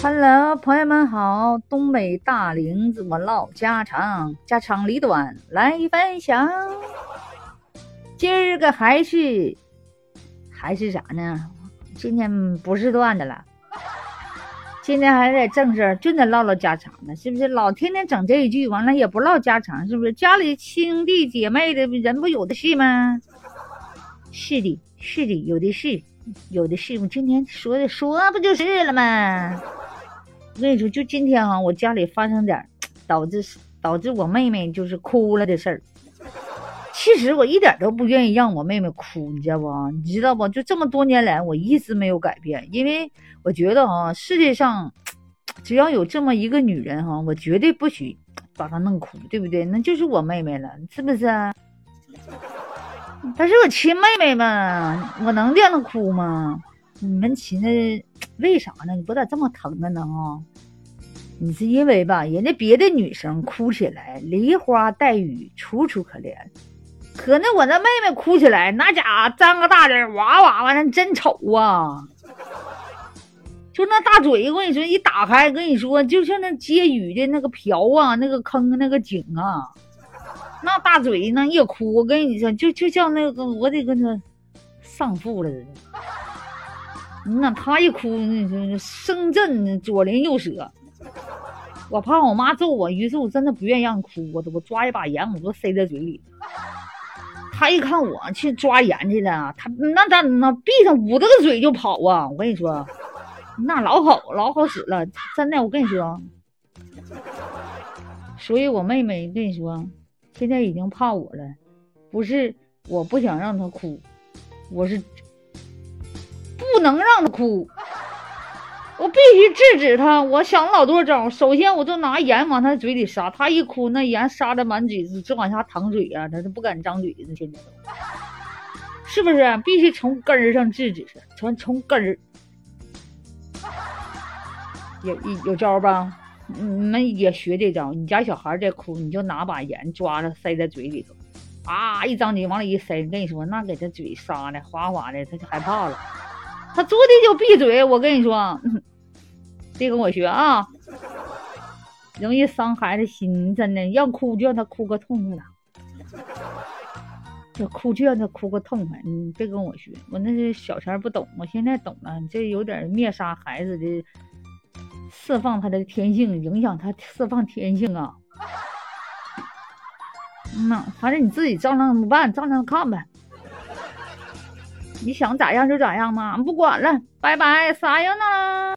Hello，朋友们好，东北大林子我唠家常，家长里短来分享。今儿个还是还是啥呢？今天不是段子了，今天还得正事，就得唠唠家常呢，是不是？老天天整这一句，完了也不唠家常，是不是？家里兄弟姐妹的人不有的是吗？是的，是的，有的是，有的是。我今天说的说不就是了吗？我跟你说，就今天哈，我家里发生点导致导致我妹妹就是哭了的事儿。其实我一点都不愿意让我妹妹哭，你知道不？你知道不？就这么多年来，我一直没有改变，因为我觉得哈，世界上只要有这么一个女人哈，我绝对不许把她弄哭，对不对？那就是我妹妹了，是不是？她是我亲妹妹嘛，我能让她哭吗？你们寻思为啥呢？你不咋这么疼她呢？啊，你是因为吧，人家别的女生哭起来梨花带雨，楚楚可怜，可那我那妹妹哭起来，那家伙张个大嘴，哇哇哇，那真丑啊！就那大嘴，我跟你说，一打开，跟你说，就像那接雨的那个瓢啊，那个坑，那个井啊，那大嘴那一哭，我跟你说，就就像那个我得跟他丧父了似的。那他一哭，那说声震左邻右舍，我怕我妈揍我，于是我真的不愿意让哭，我我抓一把盐，我都塞在嘴里。他一看我去抓盐去了，他那咋那闭上捂着个嘴就跑啊！我跟你说，那老好老好使了，真的，我跟你说。所以我妹妹跟你说，现在已经怕我了，不是我不想让他哭，我是。不能让他哭，我必须制止他。我想老多招，首先我就拿盐往他嘴里撒，他一哭，那盐撒的满嘴直往下淌水啊，他都不敢张嘴呢。现在都是不是？必须从根儿上制止他，从从根儿有有招吧？你们也学这招。你家小孩在哭，你就拿把盐抓着塞在嘴里头，啊，一张嘴往里一塞，跟你说，那给他嘴撒的哗哗的，他就害怕了。他坐地就闭嘴，我跟你说，别跟我学啊，容易伤孩子心，真的，要哭就让他哭个痛快了，要哭就让他哭个痛快，你别跟我学，我那是小前不懂，我现在懂了，这有点灭杀孩子的，释放他的天性，影响他释放天性啊。嗯呐，反正你自己照样办，照样看呗。你想咋样就咋样嘛，不管了，拜拜，啥样呢？